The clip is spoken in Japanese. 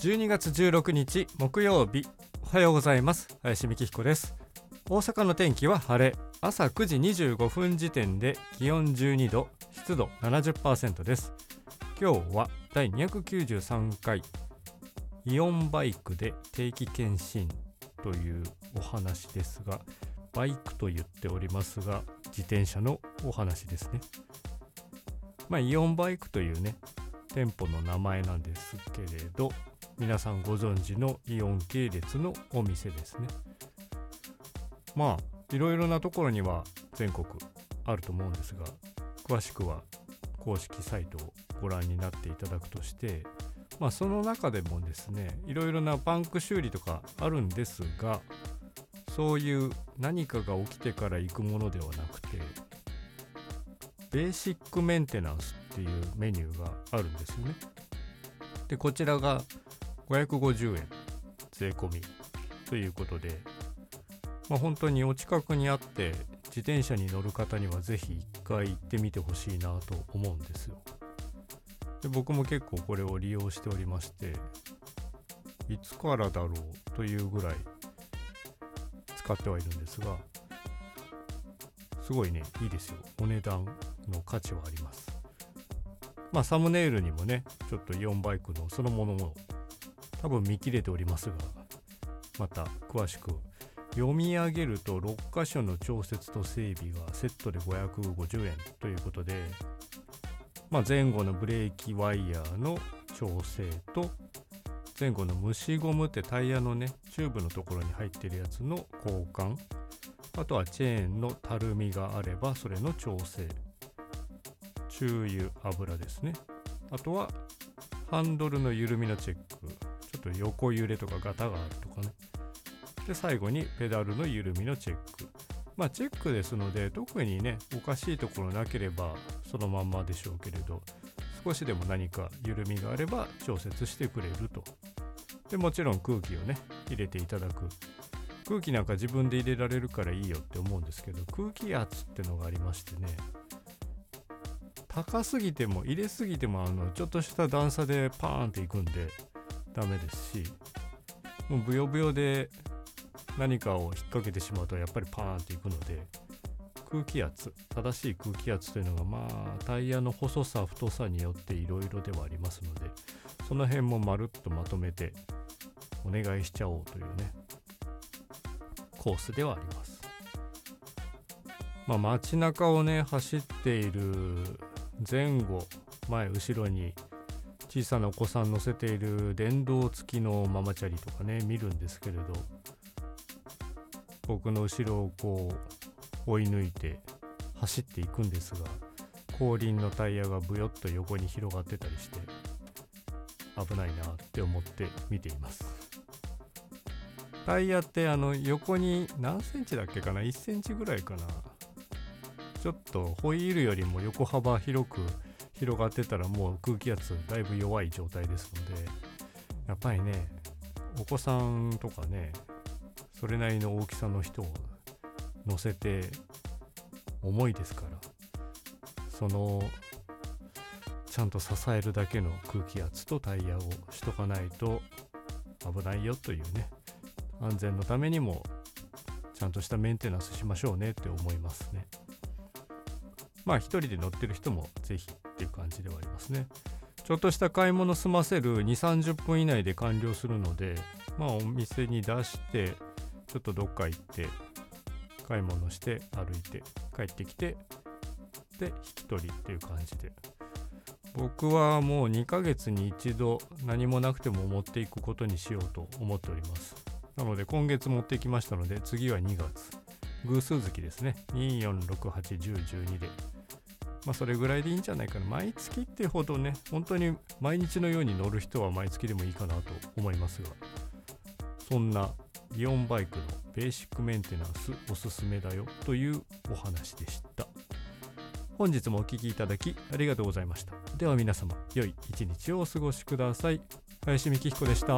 12月16日木曜日。おはようございます。林美希彦です。大阪の天気は晴れ。朝9時25分時点で気温12度。湿度70%です。今日は第293回。イオンバイクで定期検診というお話ですがバイクと言っておりますが自転車のお話ですね。まあイオンバイクというね店舗の名前なんですけれど皆さんご存知のイオン系列のお店ですね。まあいろいろなところには全国あると思うんですが詳しくは公式サイトをご覧になっていただくとしてまあその中でもですねいろいろなバンク修理とかあるんですがそういう何かが起きてから行くものではなくてベーシックメンテナンスっていうメニューがあるんですよね。でこちらが550円。税込み。ということで、まあ、本当にお近くにあって自転車に乗る方にはぜひ一回行ってみてほしいなと思うんですよ。で僕も結構これを利用しておりましていつからだろうというぐらい使ってはいるんですがすごいねいいですよ。お値段の価値はあります。まあサムネイルにもねちょっとイオンバイクのそのものも多分見切れておりますがまた詳しく読み上げると6箇所の調節と整備がセットで550円ということで、まあ、前後のブレーキワイヤーの調整と前後の虫ゴムってタイヤのねチューブのところに入ってるやつの交換あとはチェーンのたるみがあればそれの調整。中油油ですね。あとはハンドルの緩みのチェック。と横揺れとかガタがあるとかね。で最後にペダルの緩みのチェック。まあチェックですので特にねおかしいところなければそのまんまでしょうけれど少しでも何か緩みがあれば調節してくれると。でもちろん空気をね入れていただく。空気なんか自分で入れられるからいいよって思うんですけど空気圧ってのがありましてね高すぎても入れすぎてもあのちょっとした段差でパーンっていくんでダメですしもうブヨブヨで何かを引っ掛けてしまうとやっぱりパーンっていくので空気圧正しい空気圧というのがまあタイヤの細さ太さによっていろいろではありますのでその辺もまるっとまとめてお願いしちゃおうというねコースではあります。まあ街中をね走っている前後前後ろに小さなお子さん乗せている電動付きのママチャリとかね見るんですけれど僕の後ろをこう追い抜いて走っていくんですが後輪のタイヤがブヨッと横に広がってたりして危ないなって思って見ています。タイヤってあの横に何センチだっけかな？1センチぐらいかな？ちょっとホイールよりも横幅広く広がってたらもう空気圧だいぶ弱い状態ですのでやっぱりねお子さんとかねそれなりの大きさの人を乗せて重いですからそのちゃんと支えるだけの空気圧とタイヤをしとかないと危ないよというね安全のためにもちゃんとしたメンテナンスしましょうねって思いますね。まあ一人で乗ってる人もぜひっていう感じではありますね。ちょっとした買い物済ませる2、30分以内で完了するので、まあお店に出して、ちょっとどっか行って、買い物して歩いて帰ってきて、で、引き取りっていう感じで。僕はもう2ヶ月に一度何もなくても持っていくことにしようと思っております。なので今月持ってきましたので次は2月。偶数月ですね。24681012でまあそれぐらいでいいんじゃないかな。毎月ってほどね、本当に毎日のように乗る人は毎月でもいいかなと思いますが、そんなイオンバイクのベーシックメンテナンスおすすめだよというお話でした。本日もお聴きいただきありがとうございました。では皆様、良い一日をお過ごしください。林美希彦でした。